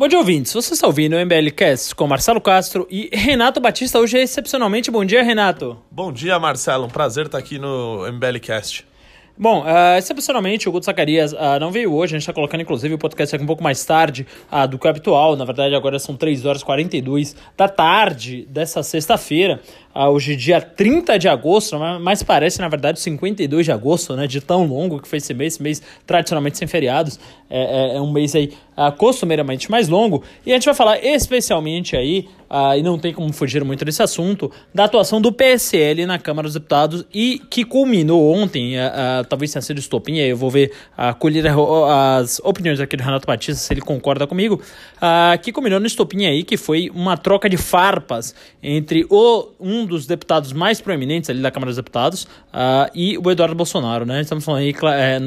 Bom dia, ouvintes. Você está ouvindo o MBL Cast com Marcelo Castro e Renato Batista. Hoje é excepcionalmente. Bom dia, Renato. Bom dia, Marcelo. Um prazer estar aqui no MBL Cast. Bom, uh, excepcionalmente o Guto Zacarias uh, não veio hoje, a gente está colocando inclusive o podcast aqui um pouco mais tarde uh, do que o habitual, na verdade agora são 3 horas e 42 da tarde dessa sexta-feira, hoje dia 30 de agosto, mas parece na verdade 52 de agosto, né, de tão longo que foi esse mês, esse mês tradicionalmente sem feriados, é, é, é um mês aí costumeiramente mais longo, e a gente vai falar especialmente aí uh, e não tem como fugir muito desse assunto, da atuação do PSL na Câmara dos Deputados e que culminou ontem, uh, uh, talvez tenha sido estopim, eu vou ver, uh, colher as opiniões aqui do Renato Batista, se ele concorda comigo, que culminou no estopim aí, que foi uma troca de farpas entre o, um dos deputados mais proeminentes ali da Câmara dos Deputados e o Eduardo Bolsonaro, né? Estamos falando aí, é,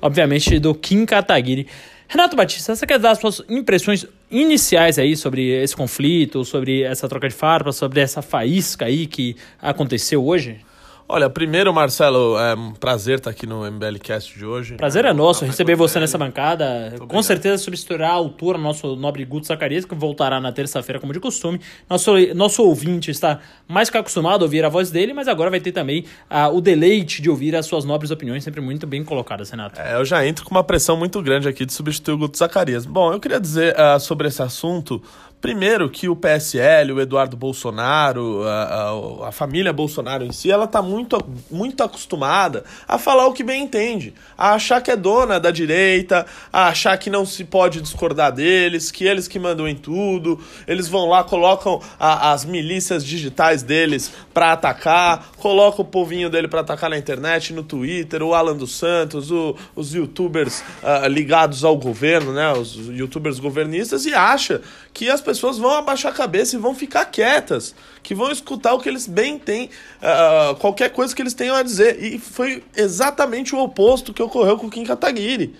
obviamente, do Kim Kataguiri. Renato Batista, você quer dar as suas impressões iniciais aí sobre esse conflito, sobre essa troca de farpas, sobre essa faísca aí que aconteceu hoje? Olha, primeiro, Marcelo, é um prazer estar aqui no MBL Cast de hoje. Prazer é nosso receber você nessa bancada. Com certeza substituirá a altura nosso nobre Guto Zacarias, que voltará na terça-feira, como de costume. Nosso, nosso ouvinte está mais que acostumado a ouvir a voz dele, mas agora vai ter também uh, o deleite de ouvir as suas nobres opiniões, sempre muito bem colocadas, Renato. É, eu já entro com uma pressão muito grande aqui de substituir o Guto Zacarias. Bom, eu queria dizer uh, sobre esse assunto. Primeiro que o PSL, o Eduardo Bolsonaro, a, a, a, família Bolsonaro em si, ela está muito, muito acostumada a falar o que bem entende, a achar que é dona da direita, a achar que não se pode discordar deles, que eles que mandam em tudo, eles vão lá, colocam a, as milícias digitais deles para atacar, colocam o povinho dele para atacar na internet, no Twitter, o Alan dos Santos, o, os youtubers uh, ligados ao governo, né, os youtubers governistas, e acha que as pessoas vão abaixar a cabeça e vão ficar quietas, que vão escutar o que eles bem têm, uh, qualquer coisa que eles tenham a dizer. E foi exatamente o oposto que ocorreu com o Kim Kataguiri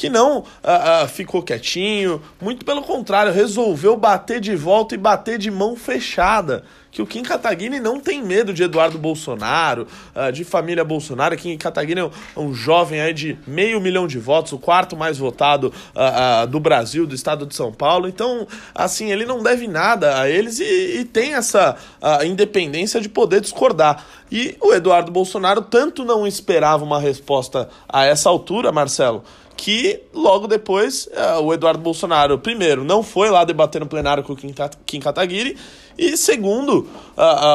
que não uh, uh, ficou quietinho, muito pelo contrário, resolveu bater de volta e bater de mão fechada. Que o Kim Kataguiri não tem medo de Eduardo Bolsonaro, uh, de família Bolsonaro. Kim Kataguiri é um, é jovem aí de meio milhão de votos, o quarto mais votado do Brasil, do estado de São Paulo. Então, assim, ele não deve nada a eles e, e tem essa independência de poder discordar. E o Eduardo Bolsonaro tanto não esperava uma resposta a essa altura, Marcelo, que logo depois uh, o Eduardo Bolsonaro, primeiro, não foi lá debater no plenário com o Kim Kataguiri, e segundo,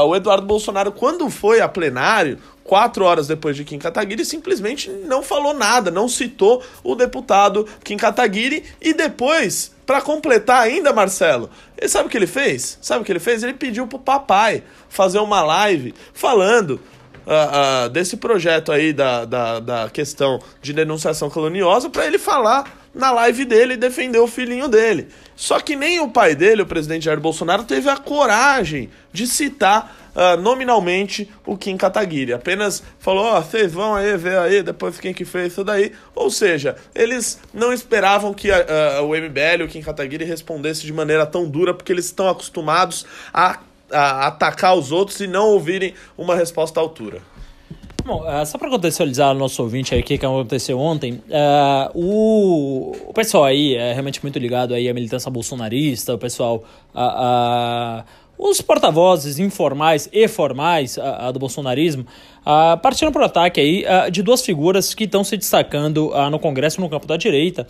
o Eduardo Bolsonaro, quando foi a plenário, quatro horas depois de Kim Kataguiri, simplesmente não falou nada, não citou o deputado Kim Kataguiri, e depois, para completar ainda, Marcelo, ele sabe o que ele fez? Sabe o que ele fez? Ele pediu pro papai fazer uma live falando uh, uh, desse projeto aí da, da, da questão de denunciação caluniosa para ele falar na live dele e defender o filhinho dele. Só que nem o pai dele, o presidente Jair Bolsonaro, teve a coragem de citar Uh, nominalmente o Kim Kataguiri. Apenas falou: Ó, oh, vocês vão aí ver aí depois quem que fez isso daí. Ou seja, eles não esperavam que uh, o MBL, o Kim Kataguiri, respondesse de maneira tão dura, porque eles estão acostumados a a atacar os outros e não ouvirem uma resposta à altura. Bom, uh, só para contextualizar o nosso ouvinte aí, o que, aconteceu ontem, uh, o, o pessoal aí é realmente muito ligado aí à militância bolsonarista, o pessoal... Uh, os porta-vozes informais e formais a, a do bolsonarismo a, partiram para o ataque aí, a, de duas figuras que estão se destacando no Congresso no campo da direita,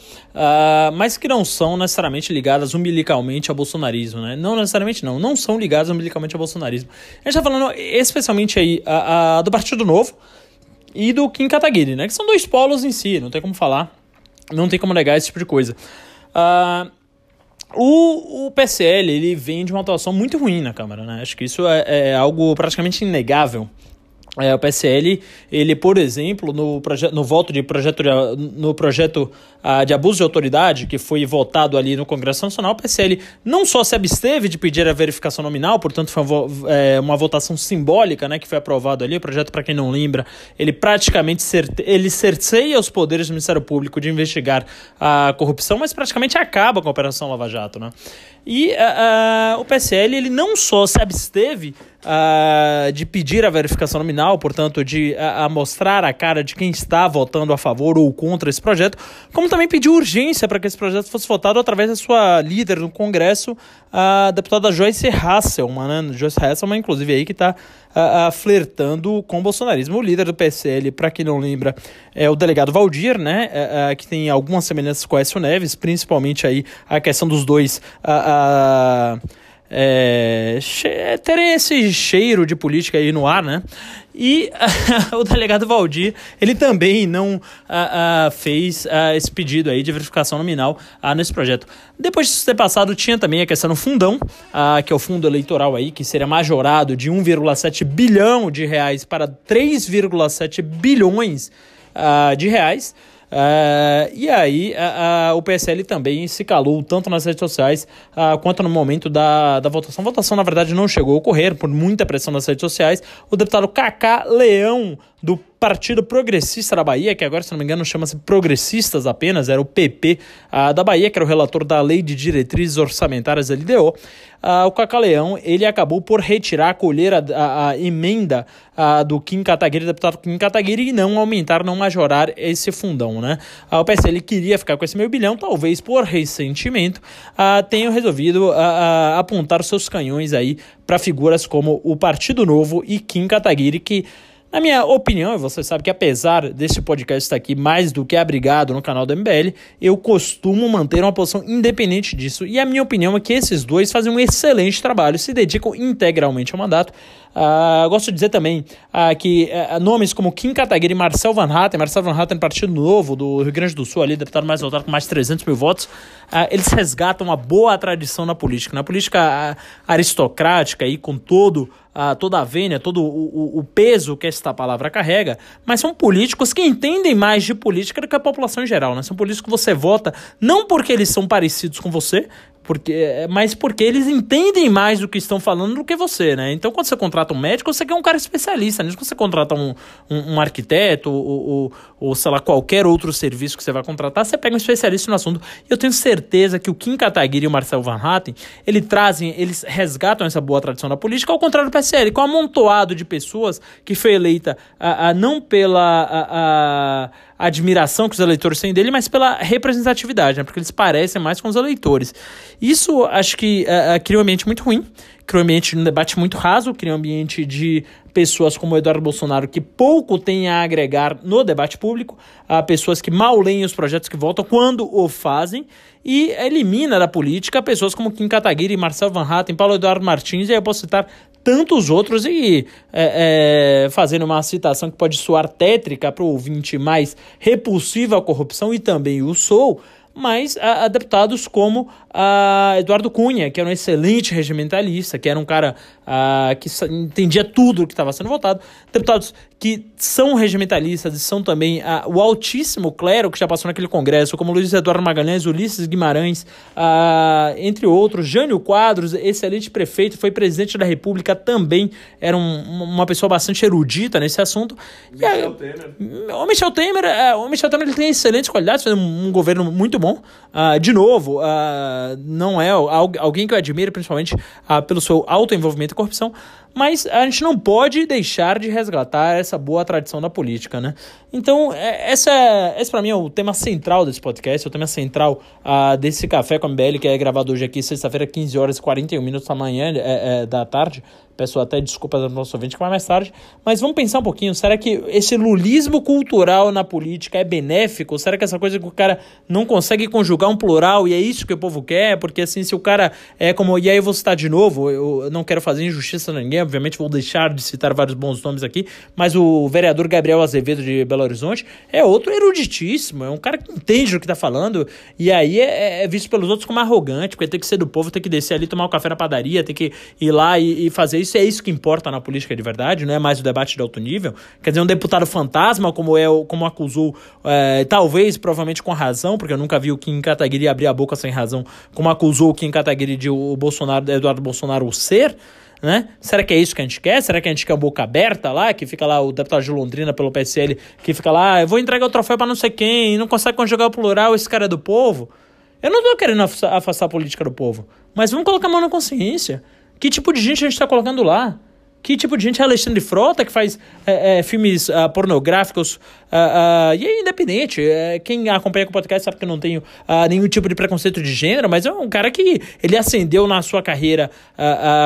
mas que não são necessariamente ligadas umbilicalmente ao bolsonarismo. Né? Não necessariamente não, não são ligadas umbilicalmente ao bolsonarismo. A gente está falando especialmente aí do Partido Novo e do Kim Kataguiri, né? que são dois polos em si, não tem como falar, não tem como negar esse tipo de coisa. Uh, o, o PSL ele vem de uma atuação muito ruim na Câmara, né? Acho que isso é, é algo praticamente inegável. É, o PSL, ele, por exemplo, no, no voto de projeto, no projeto de abuso de autoridade, que foi votado ali no Congresso Nacional, o PSL não só se absteve de pedir a verificação nominal, portanto foi uma, é, uma votação simbólica, né, que foi aprovado ali, o projeto, para quem não lembra, ele praticamente certe, ele cerceia os poderes do Ministério Público de investigar a corrupção, mas praticamente acaba com a Operação Lava Jato, né? E uh, o PSL ele não só se absteve uh, de pedir a verificação nominal, portanto, de uh, mostrar a cara de quem está votando a favor ou contra esse projeto, como também pediu urgência para que esse projeto fosse votado através da sua líder no Congresso, a deputada Joyce Hasselman, né? Joyce Hasselman, inclusive, aí que está flertando com o bolsonarismo. O líder do PSL, para quem não lembra, é o delegado Valdir, né? que tem algumas semelhanças com o Écio Neves, principalmente aí a questão dos dois. É, terem esse cheiro de política aí no ar, né? E o delegado Valdir, ele também não uh, uh, fez esse pedido aí de verificação nominal nesse projeto. Depois disso ter passado, tinha também a questão do fundão, que é o fundo eleitoral aí, que seria majorado de 1,7 bilhão de reais para 3,7 bilhões de reais. Uh, e aí uh, uh, o PSL também se calou tanto nas redes sociais quanto no momento da, da votação. A votação, na verdade, não chegou a ocorrer por muita pressão nas redes sociais. O deputado Cacá Leão do Partido Progressista da Bahia, que agora, se não me engano, chama-se Progressistas apenas, era o PP uh, da Bahia, que era o relator da Lei de Diretrizes Orçamentárias LDO. Uh, ah, o Cacaleão, ele acabou por retirar, acolher a, a, a emenda uh, do Kim Kataguiri, deputado Kim Kataguiri, e não aumentar, não majorar esse fundão, né? o PSL queria ficar com esse meio bilhão, talvez por ressentimento, tenham resolvido apontar seus canhões aí para figuras como o Partido Novo e Kim Kataguiri, que na minha opinião, você sabe que apesar desse podcast estar aqui mais do que abrigado no canal do MBL, eu costumo manter uma posição independente disso. E a minha opinião é que esses dois fazem um excelente trabalho, se dedicam integralmente ao mandato. Uh, gosto de dizer também uh, que uh, nomes como Kim Kataguiri e Marcel Van Hatten, Marcel Van Hatten, Partido Novo do Rio Grande do Sul, ali, deputado mais votado com mais de 300 mil votos, eles resgatam uma boa tradição na política. Na política aristocrática, aí, com todo toda a vênia, todo o, o, peso que esta palavra carrega, mas são políticos que entendem mais de política do que a população em geral, né? São políticos que você vota não porque eles são parecidos com você, porque, é, mas porque eles entendem mais do que estão falando do que você, né? Então, quando você contrata um médico, você quer um cara especialista nisso. Quando você contrata um, um, um arquiteto ou, ou, ou, sei lá, qualquer outro serviço que você vai contratar, você pega um especialista no assunto. E eu tenho certeza que o Kim Kataguiri e o Marcel Van Hatten, eles trazem, eles resgatam essa boa tradição da política, ao contrário do PSL, com um amontoado de pessoas que foi eleita a, a não pela... A, a, admiração que os eleitores têm dele, mas pela representatividade, né? porque eles parecem mais com os eleitores. Isso acho que uh, cria um ambiente muito ruim, cria um ambiente de um debate muito raso, cria um ambiente de pessoas como o Eduardo Bolsonaro que pouco tem a agregar no debate público, a pessoas que mal leem os projetos que votam quando o fazem, e elimina da política pessoas como Kim Kataguiri, Marcel Van Hatten, Paulo Eduardo Martins, e aí eu posso citar tantos outros e é, é, fazendo uma citação que pode soar tétrica para o ouvinte mais repulsiva à corrupção e também o sou, mas a, a deputados como a Eduardo Cunha, que era um excelente regimentalista, que era um cara uh, que entendia tudo o que estava sendo votado, deputados que são regimentalistas e são também uh, o altíssimo clero que já passou naquele congresso, como Luiz Eduardo Magalhães, Ulisses Guimarães, uh, entre outros, Jânio Quadros, excelente prefeito, foi presidente da República, também era um, uma pessoa bastante erudita nesse assunto. Michel e, Temer. O Michel Temer, uh, o Michel Temer ele tem excelentes qualidades, fez um, um governo muito bom. de novo, não é alguém que eu admiro, principalmente uh, pelo seu alto envolvimento em corrupção, mas a gente não pode deixar de resgatar essa boa tradição da política, né? Então, é, essa, esse para mim é o tema central desse podcast, é o tema central uh, desse Café com a MBL, que é gravado hoje aqui, sexta-feira, 15 horas e 41 minutos da manhã, é, é, da tarde. Peço até desculpas ao nosso ouvinte que vai mais tarde. Mas vamos pensar um pouquinho. Será que esse lulismo cultural na política é benéfico? Será que essa coisa que o cara não consegue conjugar um plural e é isso que o povo quer? Porque assim, se o cara é como. E aí eu vou citar de novo, eu não quero fazer injustiça a ninguém, obviamente vou deixar de citar vários bons nomes aqui. Mas o vereador Gabriel Azevedo de Belo Horizonte é outro eruditíssimo. É um cara que entende o que tá falando. E aí é, é visto pelos outros como arrogante, porque tem que ser do povo, tem que descer ali, tomar um café na padaria, tem que ir lá e, e fazer isso é isso que importa na política de verdade, não é mais o debate de alto nível. Quer dizer, um deputado fantasma, como é como acusou, é, talvez, provavelmente com razão, porque eu nunca vi o Kim Kataguiri abrir a boca sem razão, como acusou o Kim Kataguiri de o Bolsonaro, Eduardo Bolsonaro ser. Né? Será que é isso que a gente quer? Será que a gente quer a boca aberta lá, que fica lá o deputado de Londrina pelo PSL, que fica lá, ah, eu vou entregar o troféu para não sei quem, não consegue conjugar o plural, esse cara é do povo? Eu não tô querendo afastar a política do povo, mas vamos colocar a mão na consciência. Que tipo de gente a gente está colocando lá? Que tipo de gente é Alexandre Frota, que faz é, é, filmes uh, pornográficos uh, uh, e é independente. É, quem acompanha o podcast sabe que eu não tenho nenhum tipo de preconceito de gênero, mas é um cara que ele ascendeu na sua carreira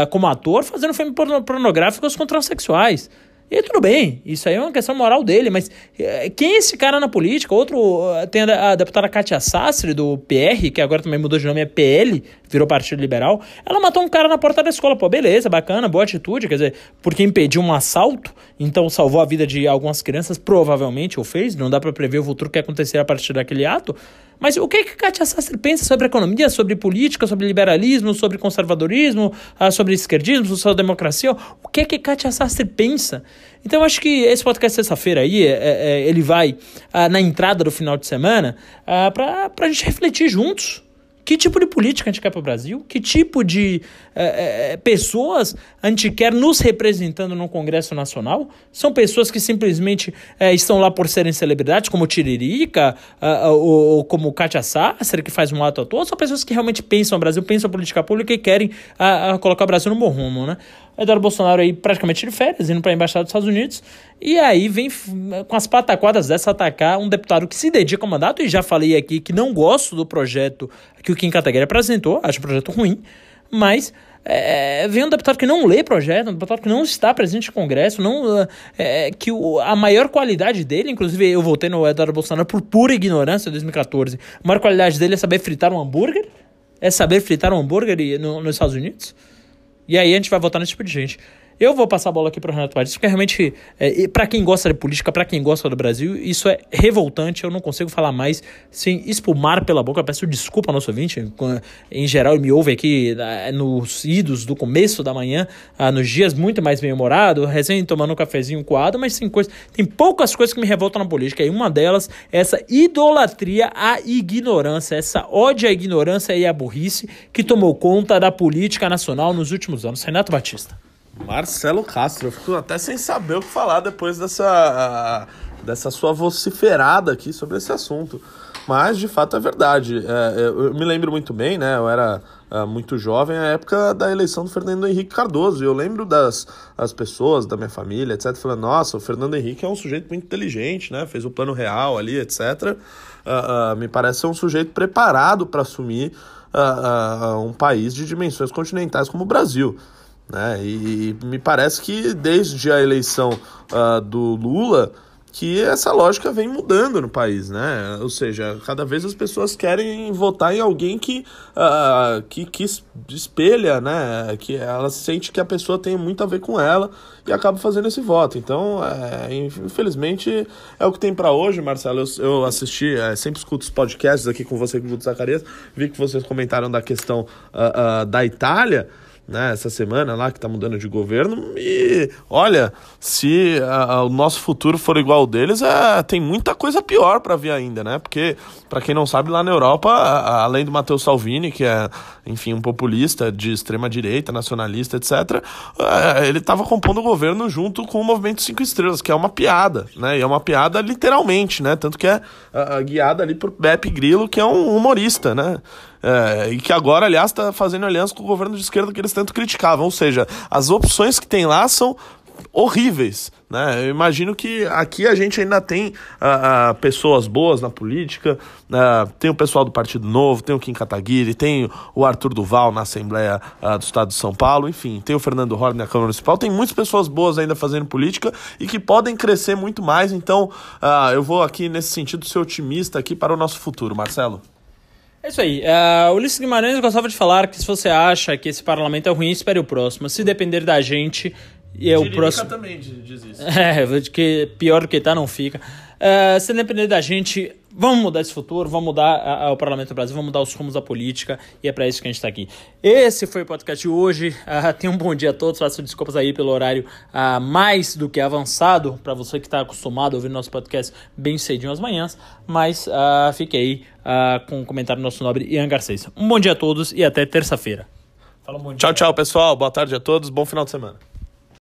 como ator fazendo filmes pornográficos com transexuais. E tudo bem, isso aí é uma questão moral dele, mas é, quem é esse cara na política? Outro, tem a, deputada Katia Sastre, do PR, que agora também mudou de nome, é PL, virou Partido Liberal. Ela matou um cara na porta da escola. Pô, beleza, bacana, boa atitude, quer dizer, porque impediu um assalto, então salvou a vida de algumas crianças, provavelmente, ou fez, não dá para prever o futuro que acontecer a partir daquele ato. Mas o que, é que Katia Sastre pensa sobre economia, sobre política, sobre liberalismo, sobre conservadorismo, ah, sobre esquerdismo, sobre democracia? O que é que Katia Sastre pensa? Então, eu acho que esse podcast sexta-feira aí, é, é, ele vai ah, na entrada do final de semana ah, para a gente refletir juntos que tipo de política a gente quer para o Brasil? Que tipo de é, é, pessoas a gente quer nos representando no Congresso Nacional? São pessoas que simplesmente é, estão lá por serem celebridades, como Tiririca, ou, ou, como Kátia Sasser, que faz um ato a todos? São pessoas que realmente pensam o Brasil, pensam a política pública e querem a, a colocar o Brasil no bom rumo, né? Eduardo Bolsonaro aí praticamente de férias, indo para a Embaixada dos Estados Unidos, e aí vem com as pataquadas dessa atacar um deputado que se dedica ao mandato, e já falei aqui que não gosto do projeto que o Kim Kataguiri apresentou, acho o projeto ruim, mas é, vem um deputado que não lê projeto, um deputado que não está presente no Congresso, não, é, que o, a maior qualidade dele, inclusive eu voltei no Eduardo Bolsonaro por pura ignorância em 2014, a maior qualidade dele é saber fritar um hambúrguer, é saber fritar um hambúrguer no, nos Estados Unidos, e aí a gente vai votar nesse tipo de gente. Eu vou passar a bola aqui para o Renato Paris, porque realmente, é, para quem gosta de política, para quem gosta do Brasil, isso é revoltante. Eu não consigo falar mais sem espumar pela boca. Eu peço desculpa ao nosso ouvinte. Em geral, me ouve aqui nos idos do começo da manhã, ah, nos dias muito mais bem-humorado, recém tomando um cafezinho coado, mas tem, coisa, tem poucas coisas que me revoltam na política. E uma delas é essa idolatria à ignorância, essa ódio à ignorância e à burrice que tomou conta da política nacional nos últimos anos. Renato Batista. Marcelo Castro, eu fico até sem saber o que falar depois dessa, dessa sua vociferada aqui sobre esse assunto. Mas, de fato, é verdade. É, eu me lembro muito bem, né? Eu era é, muito jovem, a época da eleição do Fernando Henrique Cardoso. E eu lembro das as pessoas, da minha família, etc., falando: nossa, o Fernando Henrique é um sujeito muito inteligente, né? Fez o plano real ali, etc. Uh, uh, me parece ser um sujeito preparado para assumir uh, um país de dimensões continentais como o Brasil. Né? E, e me parece que desde a eleição uh, do Lula que essa lógica vem mudando no país, né? Ou seja, cada vez as pessoas querem votar em alguém que, uh, que, que espelha, né? Que ela sente que a pessoa tem muito a ver com ela e acaba fazendo esse voto. Então, é, infelizmente, é o que tem para hoje, Marcelo. Eu, eu assisti, é, sempre escuto os podcasts aqui com você, com o Zacarias, vi que vocês comentaram da questão uh, uh, da Itália né, essa semana lá que tá mudando de governo. E olha, se a, a, o nosso futuro for igual ao deles, é, tem muita coisa pior para vir ainda, né? Porque, para quem não sabe, lá na Europa, a, além do Matteo Salvini, que é, enfim, um populista de extrema direita, nacionalista, etc., é, ele estava compondo o governo junto com o Movimento Cinco Estrelas, que é uma piada, né? E é uma piada literalmente, né? Tanto que é guiada ali por Beppe Grillo, que é um humorista, né? É, e que agora, aliás, está fazendo aliança com o governo de esquerda que eles tanto criticavam. Ou seja, as opções que tem lá são horríveis. Né? Eu imagino que aqui a gente ainda tem uh, uh, pessoas boas na política, uh, tem o pessoal do Partido Novo, tem o Kim Kataguiri, tem o Arthur Duval na Assembleia do Estado de São Paulo, enfim, tem o Fernando Horn na Câmara Municipal, tem muitas pessoas boas ainda fazendo política e que podem crescer muito mais, então eu vou aqui nesse sentido ser otimista aqui para o nosso futuro, Marcelo. É isso aí. Uh, Ulisses Guimarães gostava de falar que se você acha que esse parlamento é ruim, espere o próximo. Se depender da gente, e é o próximo. também diz isso. É, que pior do que tá, não fica. Uh, se depender da gente, vamos mudar esse futuro, vamos mudar a, a, o Parlamento do Brasil, vamos mudar os rumos da política e é para isso que a gente está aqui. Esse foi o podcast de hoje. Uh, tenha um bom dia a todos. Faço desculpas aí pelo horário uh, mais do que avançado para você que está acostumado a ouvir nosso podcast bem cedinho às manhãs. Mas uh, aí com o comentário do nosso nobre Ian Garcês. Um bom dia a todos e até terça-feira. Tchau, tchau, pessoal. Boa tarde a todos. Bom final de semana.